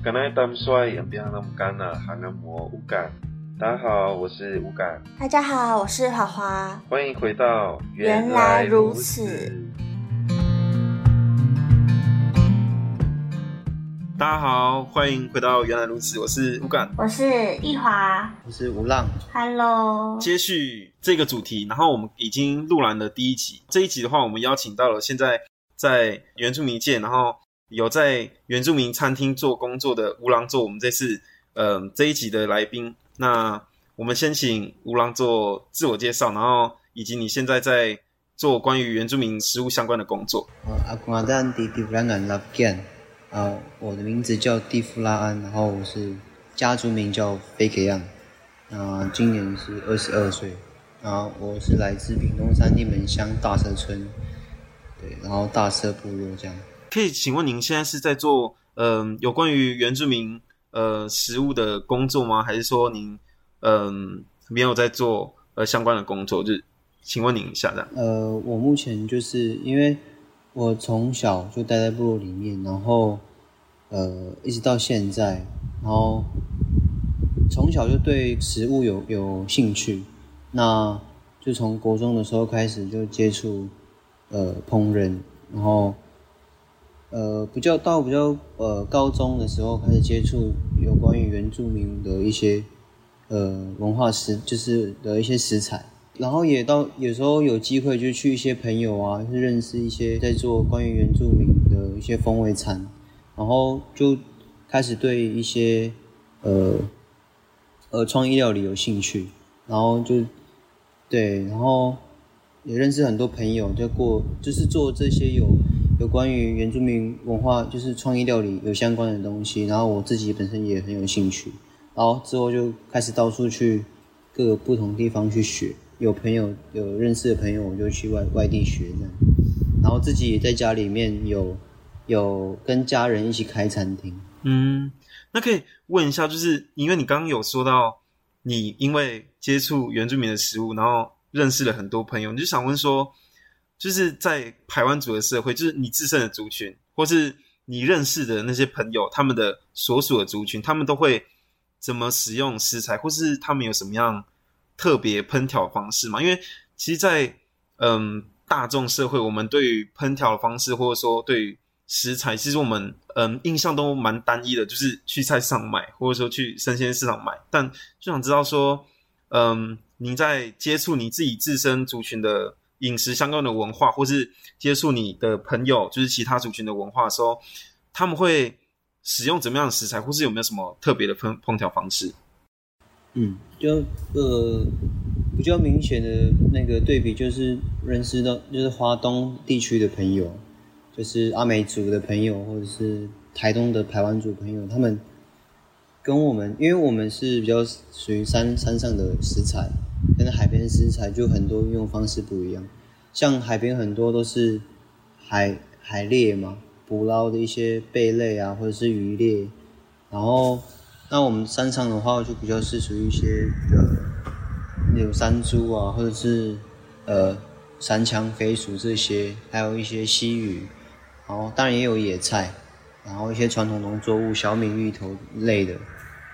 刚才他们说也不要那么干了，还能磨无感。大家好，我是无感。大家好，我是华华。欢迎回到原来如此。大家好，欢迎回到原来如此。我是无感，我是易华，我是吴浪。Hello，接续这个主题，然后我们已经录完了第一集。这一集的话，我们邀请到了现在在原住民界，然后有在原住民餐厅做工作的吴浪做我们这次呃这一集的来宾。那我们先请吴浪做自我介绍，然后以及你现在在做关于原住民食物相关的工作。阿公阿丹弟弟让俺拉见。啊，我的名字叫蒂夫拉安，然后我是家族名叫菲克样，啊，今年是二十二岁，然后，我是来自屏东山地门乡大社村，对，然后大社部落这样。可以请问您现在是在做嗯、有关于原住民呃食物的工作吗？还是说您嗯、没有在做呃相关的工作？就是请问您一下这样。呃，我目前就是因为。我从小就待在部落里面，然后，呃，一直到现在，然后从小就对食物有有兴趣，那就从国中的时候开始就接触，呃，烹饪，然后，呃，比较到比较呃高中的时候开始接触有关于原住民的一些，呃，文化食，就是的一些食材。然后也到有时候有机会就去一些朋友啊，认识一些在做关于原住民的一些风味餐，然后就开始对一些呃呃创意料理有兴趣，然后就对，然后也认识很多朋友，就过就是做这些有有关于原住民文化就是创意料理有相关的东西，然后我自己本身也很有兴趣，然后之后就开始到处去各个不同地方去学。有朋友有认识的朋友，我就去外外地学这样，然后自己也在家里面有有跟家人一起开餐厅。嗯，那可以问一下，就是因为你刚刚有说到，你因为接触原住民的食物，然后认识了很多朋友，你就想问说，就是在排湾族的社会，就是你自身的族群，或是你认识的那些朋友，他们的所属的族群，他们都会怎么使用食材，或是他们有什么样特别烹调方式嘛？因为其实在，嗯大众社会，我们对于烹调的方式，或者说对于食材，其实我们嗯印象都蛮单一的，就是去菜市场买，或者说去生鲜市场买。但就想知道说，嗯，你在接触你自己自身族群的饮食相关的文化，或是接触你的朋友，就是其他族群的文化的时候，他们会使用怎么样的食材，或是有没有什么特别的烹烹调方式？嗯，就呃比较明显的那个对比，就是认识到就是华东地区的朋友，就是阿美族的朋友，或者是台东的排湾族朋友，他们跟我们，因为我们是比较属于山山上的食材，跟海边食材就很多运用方式不一样。像海边很多都是海海猎嘛，捕捞的一些贝类啊，或者是鱼猎，然后。那我们山上的话，就比较是属于一些呃，那种山猪啊，或者是呃山羌、飞鼠这些，还有一些溪鱼，然后当然也有野菜，然后一些传统农作物，小米、芋头类的。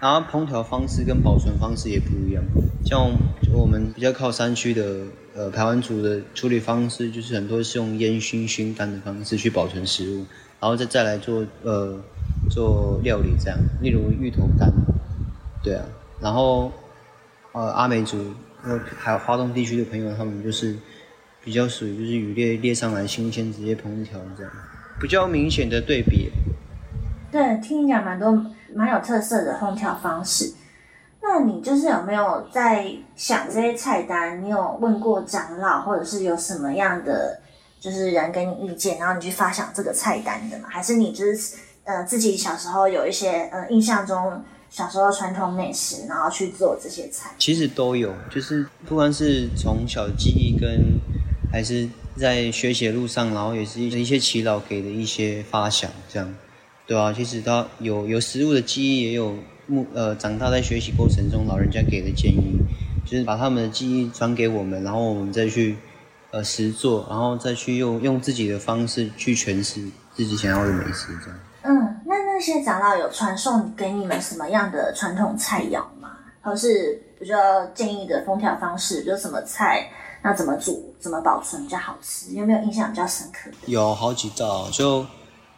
然后烹调方式跟保存方式也不一样，像我们比较靠山区的呃排湾族的处理方式，就是很多是用烟熏、熏干的方式去保存食物，然后再再来做呃。做料理这样，例如芋头干，对啊，然后呃阿美族，还有花东地区的朋友，他们就是比较属于就是鱼猎猎上来新鲜直接烹调这样，比较明显的对比。对，听你讲蛮多蛮有特色的烹调方式。那你就是有没有在想这些菜单？你有问过长老，或者是有什么样的就是人给你意见，然后你去发想这个菜单的吗？还是你就是？呃，自己小时候有一些呃印象中小时候传统美食，然后去做这些菜。其实都有，就是不管是从小记忆跟，还是在学习路上，然后也是一些耆老给的一些发想，这样，对啊，其实他有有食物的记忆，也有目呃长大在学习过程中老人家给的建议，就是把他们的记忆传给我们，然后我们再去呃实做，然后再去用用自己的方式去诠释自己想要的美食，这样。嗯，那那那些长老有传送给你们什么样的传统菜肴吗？或是比较建议的烹调方式，就什么菜，那怎么煮，怎么保存比较好吃？有没有印象比较深刻的？有好几道，就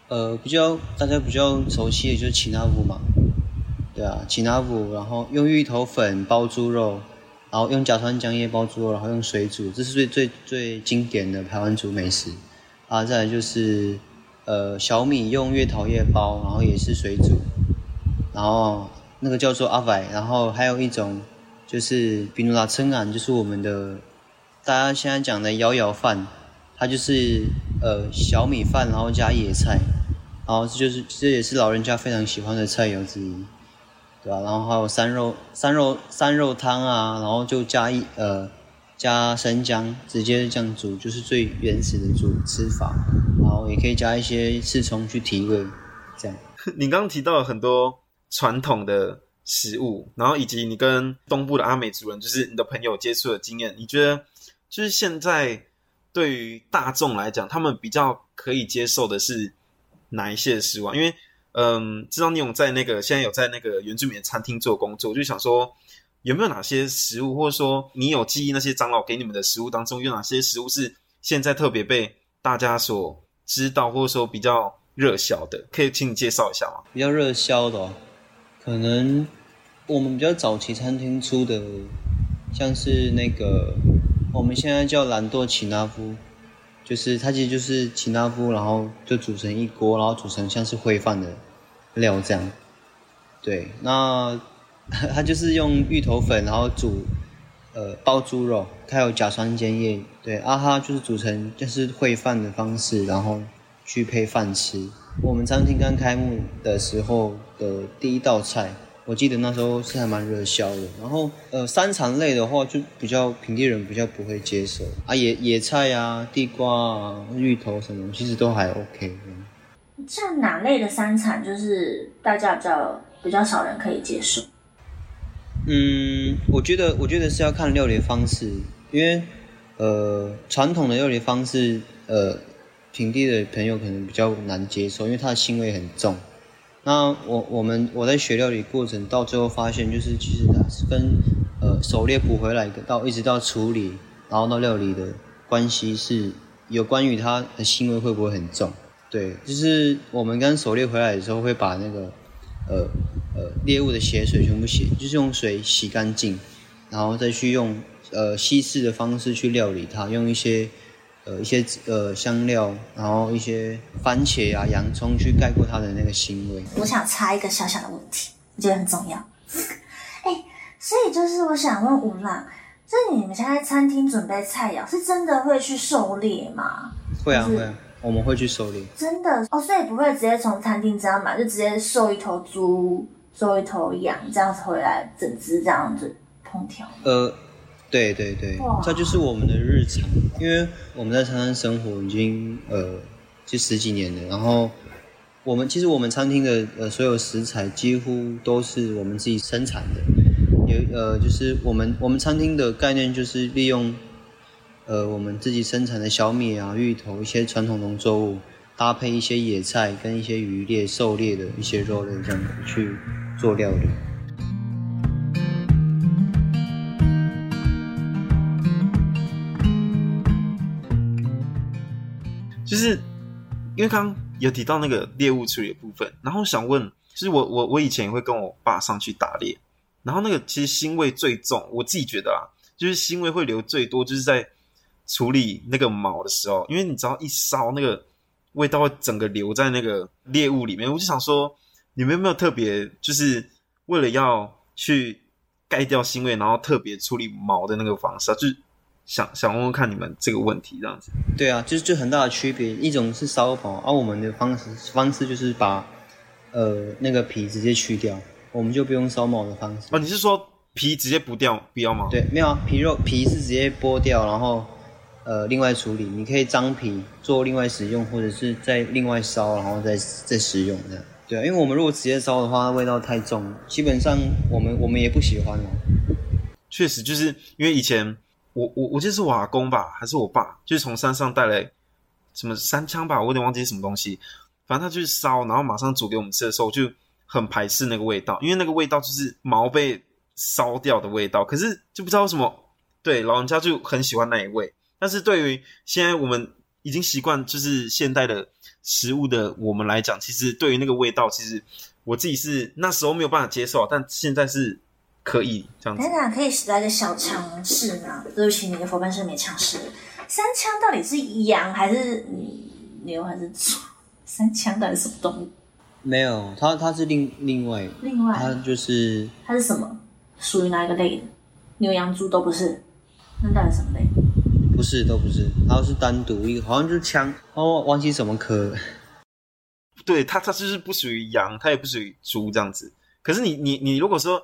呃比较大家比较熟悉的就是奇纳夫嘛，对啊，奇纳夫，然后用芋头粉包猪肉，然后用甲酸浆叶包猪肉，然后用水煮，这是最最最经典的台湾族美食。啊，再来就是。呃，小米用月桃叶包，然后也是水煮，然后那个叫做阿白，然后还有一种就是比努拉称啊，就是我们的大家现在讲的摇摇饭，它就是呃小米饭，然后加野菜，然后这就是这也是老人家非常喜欢的菜肴之一，对吧？然后还有三肉三肉三肉汤啊，然后就加一呃加生姜，直接这样煮，就是最原始的煮吃法。然后也可以加一些刺葱去提味，这样。你刚刚提到了很多传统的食物，然后以及你跟东部的阿美族人，就是你的朋友接触的经验，你觉得就是现在对于大众来讲，他们比较可以接受的是哪一些食物啊？因为嗯，知道你有在那个现在有在那个原住民餐厅做工作，我就想说有没有哪些食物，或者说你有记忆那些长老给你们的食物当中，有哪些食物是现在特别被大家所知道或者说比较热销的，可以请你介绍一下吗？比较热销的，可能我们比较早期餐厅出的，像是那个我们现在叫懒惰奇纳夫，就是它其实就是奇纳夫，然后就煮成一锅，然后煮成像是烩饭的料这样。对，那 它就是用芋头粉，然后煮呃包猪肉，它有甲酸碱液。对，啊哈就是煮成就是烩饭的方式，然后去配饭吃。我们餐厅刚开幕的时候的第一道菜，我记得那时候是还蛮热销的。然后呃，山产类的话就比较平地人比较不会接受啊，野野菜啊、地瓜啊、芋头什么，其实都还 OK。像哪类的山产，就是大家比较比较少人可以接受？嗯，我觉得我觉得是要看料理方式，因为。呃，传统的料理方式，呃，平地的朋友可能比较难接受，因为它的腥味很重。那我我们我在学料理过程，到最后发现，就是其实它是跟呃狩猎捕回来，到一直到处理，然后到料理的关系是有关于它的腥味会不会很重。对，就是我们刚狩猎回来的时候，会把那个呃呃猎物的血水全部洗，就是用水洗干净，然后再去用。呃，稀释的方式去料理它，用一些呃一些呃香料，然后一些番茄啊、洋葱去盖过它的那个腥味。我想插一个小小的问题，我觉得很重要。哎、欸，所以就是我想问吴浪，就你们现在餐厅准备菜肴，是真的会去狩猎吗？会啊会啊，我们会去狩猎。真的哦，所以不会直接从餐厅这样买，就直接狩一头猪、狩一头羊这样子回来，整只这样子烹调。呃。对对对，这就是我们的日常，因为我们在长滩生活已经呃就十几年了，然后我们其实我们餐厅的呃所有食材几乎都是我们自己生产的，有呃就是我们我们餐厅的概念就是利用呃我们自己生产的小米啊、芋头一些传统农作物，搭配一些野菜跟一些渔猎狩猎的一些肉类这样去做料理。就是因为刚刚有提到那个猎物处理的部分，然后想问，就是我我我以前也会跟我爸上去打猎，然后那个其实腥味最重，我自己觉得啊，就是腥味会留最多，就是在处理那个毛的时候，因为你只要一烧，那个味道会整个留在那个猎物里面。我就想说，你们有没有特别，就是为了要去盖掉腥味，然后特别处理毛的那个方式啊？就是。想想问问看你们这个问题这样子，对啊，就是就很大的区别，一种是烧毛，而、啊、我们的方式方式就是把呃那个皮直接去掉，我们就不用烧毛的方式。哦，你是说皮直接不掉不要吗？对，没有啊，皮肉皮是直接剥掉，然后呃另外处理，你可以张皮做另外使用，或者是再另外烧，然后再再使用这样。对啊，因为我们如果直接烧的话，味道太重，基本上我们我们也不喜欢哦。确实，就是因为以前。我我我记得是我阿公吧，还是我爸，就是从山上带来什么山羌吧，我有点忘记什么东西。反正他就是烧，然后马上煮给我们吃的时候，就很排斥那个味道，因为那个味道就是毛被烧掉的味道。可是就不知道为什么，对老人家就很喜欢那一味。但是对于现在我们已经习惯就是现代的食物的我们来讲，其实对于那个味道，其实我自己是那时候没有办法接受，但现在是可以这样子。等等，可以来个小常识吗？对不起，你的伙伴是没尝试。三枪到底是羊还是牛还是猪？三枪到底是什么动物？没有，它它是另另外另外，它就是它是什么？属于哪一个类的？牛羊猪都不是，那到底什么类？不是，都不是，它是单独一个，好像就是枪，哦，忘记什么科。对，它它就是不属于羊，它也不属于猪这样子。可是你你你如果说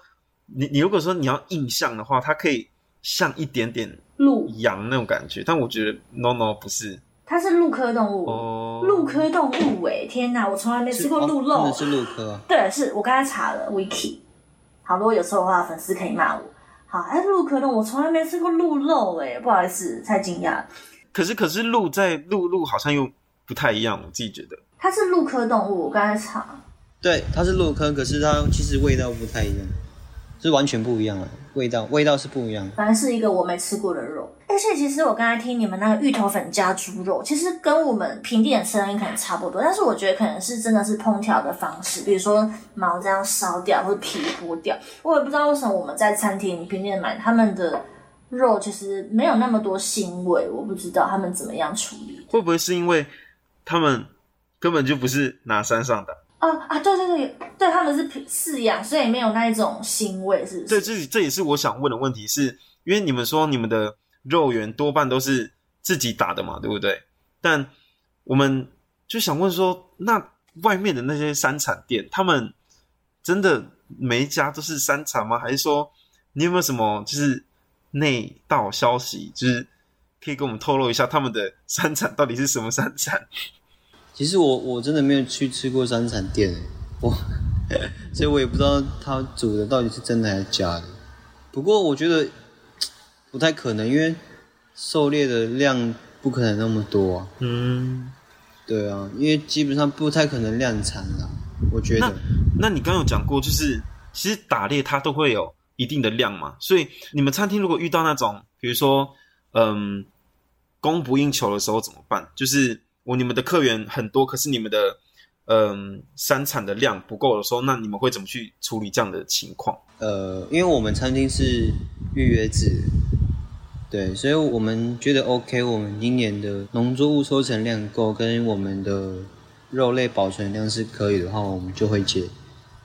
你你如果说你要印象的话，它可以像一点点鹿羊那种感觉，但我觉得 no no 不是，它是鹿科动物哦，鹿科动物哎，天哪，我从来没吃过鹿肉，真的是鹿科啊。对，是我刚才查了 wiki，好，如果有错的话，粉丝可以骂我。好，哎，鹿科动物我从来没吃过鹿肉哎，不好意思，太惊讶。可是可是鹿在鹿鹿好像又不太一样，我自己觉得它是鹿科动物，我刚才查。对，它是鹿科，可是它其实味道不太一样，是完全不一样的味道，味道是不一样。反正是一个我没吃过的肉。而且其实我刚才听你们那个芋头粉加猪肉，其实跟我们平地人吃的可能差不多，但是我觉得可能是真的是烹调的方式，比如说毛这样烧掉或者皮剥掉。我也不知道为什么我们在餐厅平地人买他们的肉，其实没有那么多腥味，我不知道他们怎么样处理。会不会是因为他们根本就不是拿山上的？啊啊，对对对，对他们是饲养，所以没有那一种腥味，是不是？对，这这也是我想问的问题是，因为你们说你们的。肉圆多半都是自己打的嘛，对不对？但我们就想问说，那外面的那些山产店，他们真的每一家都是山产吗？还是说你有没有什么就是内道消息，就是可以跟我们透露一下他们的山产到底是什么山产？其实我我真的没有去吃过山产店，我所以我也不知道他煮的到底是真的还是假的。不过我觉得。不太可能，因为狩猎的量不可能那么多啊。嗯，对啊，因为基本上不太可能量产啦。我觉得。那，那你刚刚有讲过，就是其实打猎它都会有一定的量嘛，所以你们餐厅如果遇到那种，比如说，嗯，供不应求的时候怎么办？就是我你们的客源很多，可是你们的嗯山产的量不够的时候，那你们会怎么去处理这样的情况？呃，因为我们餐厅是预约制。对，所以我们觉得 OK。我们今年的农作物收成量够，跟我们的肉类保存量是可以的话，我们就会接。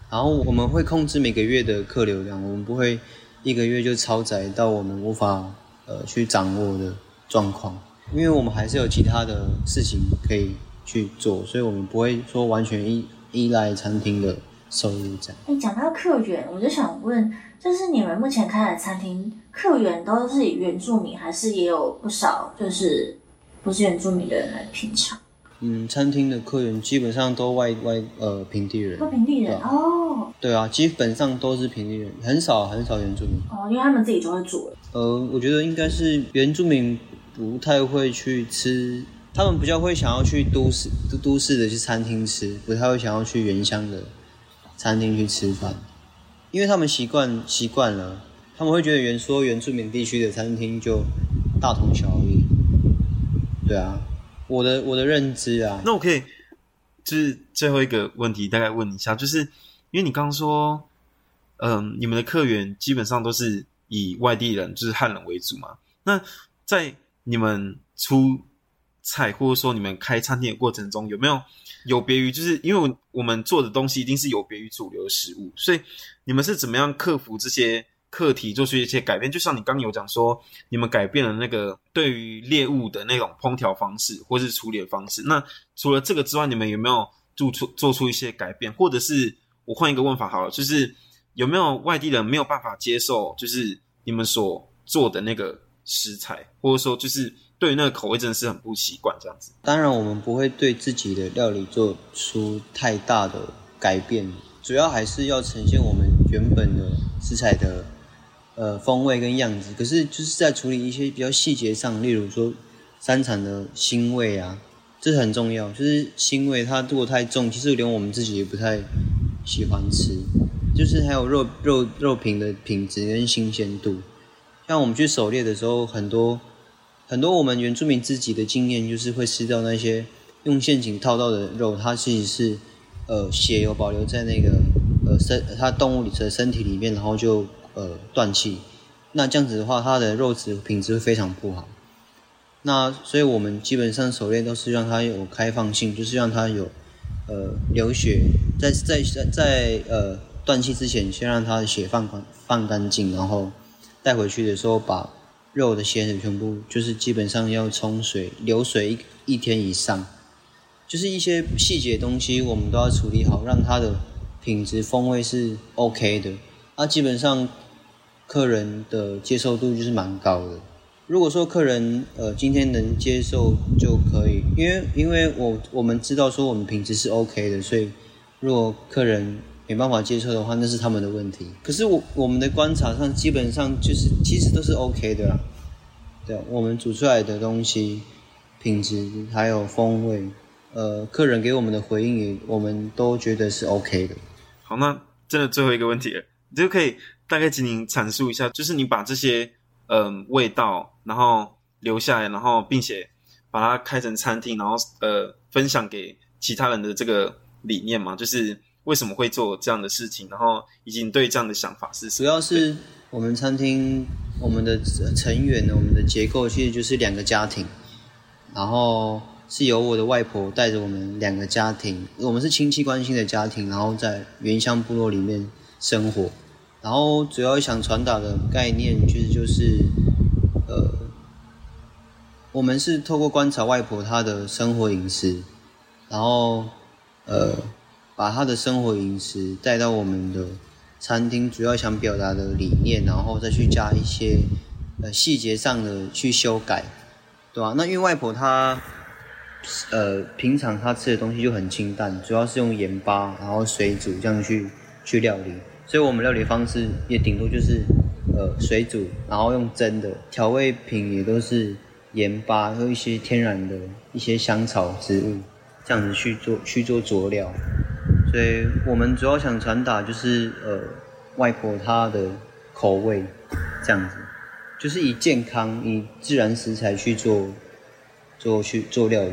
然后我们会控制每个月的客流量，我们不会一个月就超载到我们无法呃去掌握的状况，因为我们还是有其他的事情可以去做，所以我们不会说完全依依赖餐厅的收入这样。哎，讲到客源，我就想问。就是你们目前开的餐厅，客源都是以原住民，还是也有不少就是不是原住民的人来品尝？嗯，餐厅的客源基本上都外外呃平地人，都平地人哦。对啊，基本上都是平地人，很少很少原住民。哦，因为他们自己就会煮。呃，我觉得应该是原住民不太会去吃，他们比较会想要去都市都都市的去餐厅吃，不太会想要去原乡的餐厅去吃饭。因为他们习惯习惯了，他们会觉得原说原住民地区的餐厅就大同小异。对啊，我的我的认知啊。那我可以就是最后一个问题，大概问一下，就是因为你刚刚说，嗯、你们的客源基本上都是以外地人，就是汉人为主嘛。那在你们出菜或者说你们开餐厅的过程中，有没有有别于，就是因为我们做的东西一定是有别于主流食物，所以。你们是怎么样克服这些课题，做出一些改变？就像你刚刚有讲说，你们改变了那个对于猎物的那种烹调方式，或是处理的方式。那除了这个之外，你们有没有做出做出一些改变？或者是我换一个问法好了，就是有没有外地人没有办法接受，就是你们所做的那个食材，或者说就是对那个口味真的是很不习惯这样子？当然，我们不会对自己的料理做出太大的改变。主要还是要呈现我们原本的食材的呃风味跟样子，可是就是在处理一些比较细节上，例如说三产的腥味啊，这很重要。就是腥味，它如果太重，其实连我们自己也不太喜欢吃。就是还有肉肉肉品的品质跟新鲜度。像我们去狩猎的时候，很多很多我们原住民自己的经验，就是会吃掉那些用陷阱套到的肉，它其实是呃血有保留在那个呃身它动物里的身体里面，然后就呃断气。那这样子的话，它的肉质品质会非常不好。那所以我们基本上狩猎都是让它有开放性，就是让它有呃流血，在在在在呃断气之前，先让它的血放干放干净，然后。带回去的时候，把肉的鲜水全部就是基本上要冲水流水一一天以上，就是一些细节东西我们都要处理好，让它的品质风味是 OK 的。那、基本上客人的接受度就是蛮高的。如果说客人呃今天能接受就可以，因为因为我我们知道说我们品质是 OK 的，所以如果客人。没办法接受的话，那是他们的问题。可是我我们的观察上，基本上就是其实都是 OK 的啦。对，我们煮出来的东西品质还有风味，呃，客人给我们的回应也，我们都觉得是 OK 的。好，那真的最后一个问题了，你就可以大概请您阐述一下，就是你把这些嗯、味道，然后留下来，然后并且把它开成餐厅，然后呃分享给其他人的这个理念嘛，就是。为什么会做这样的事情？然后以及你对这样的想法是什么？主要是我们餐厅我们的成员呢，我们的结构其实就是两个家庭，然后是由我的外婆带着我们两个家庭，我们是亲戚关系的家庭，然后在原乡部落里面生活。然后主要想传达的概念其实就是，呃，我们是透过观察外婆她的生活饮食，然后呃。把他的生活饮食带到我们的餐厅，主要想表达的理念，然后再去加一些呃细节上的去修改，对吧？那因为外婆她呃平常她吃的东西就很清淡，主要是用盐巴然后水煮这样去去料理，所以我们料理方式也顶多就是呃水煮，然后用蒸的，调味品也都是盐巴和一些天然的一些香草植物这样子去做去做佐料。所以我们主要想传达就是，呃，外婆她的口味这样子，就是以健康、以自然食材去做，做去做料理。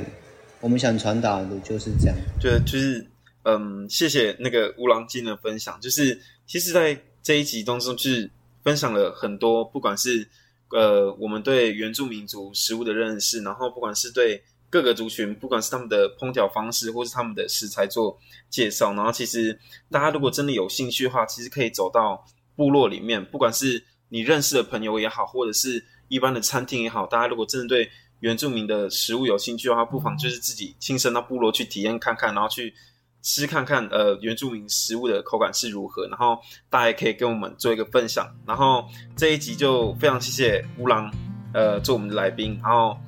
我们想传达的就是这样。对，就是，嗯，谢谢那个乌郎今的分享。就是，其实，在这一集当中，就是分享了很多，不管是呃，我们对原住民族食物的认识，然后不管是对。各个族群，不管是他们的烹调方式，或是他们的食材做介绍，然后其实大家如果真的有兴趣的话，其实可以走到部落里面，不管是你认识的朋友也好，或者是一般的餐厅也好，大家如果真的对原住民的食物有兴趣的话，不妨就是自己亲身到部落去体验看看，然后去吃看看，呃，原住民食物的口感是如何，然后大家也可以跟我们做一个分享。然后这一集就非常谢谢乌郎，呃，做我们的来宾，然后。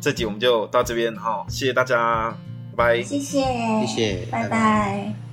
这集我们就到这边，哈，谢谢大家，拜拜。谢谢，谢谢，拜拜。拜拜。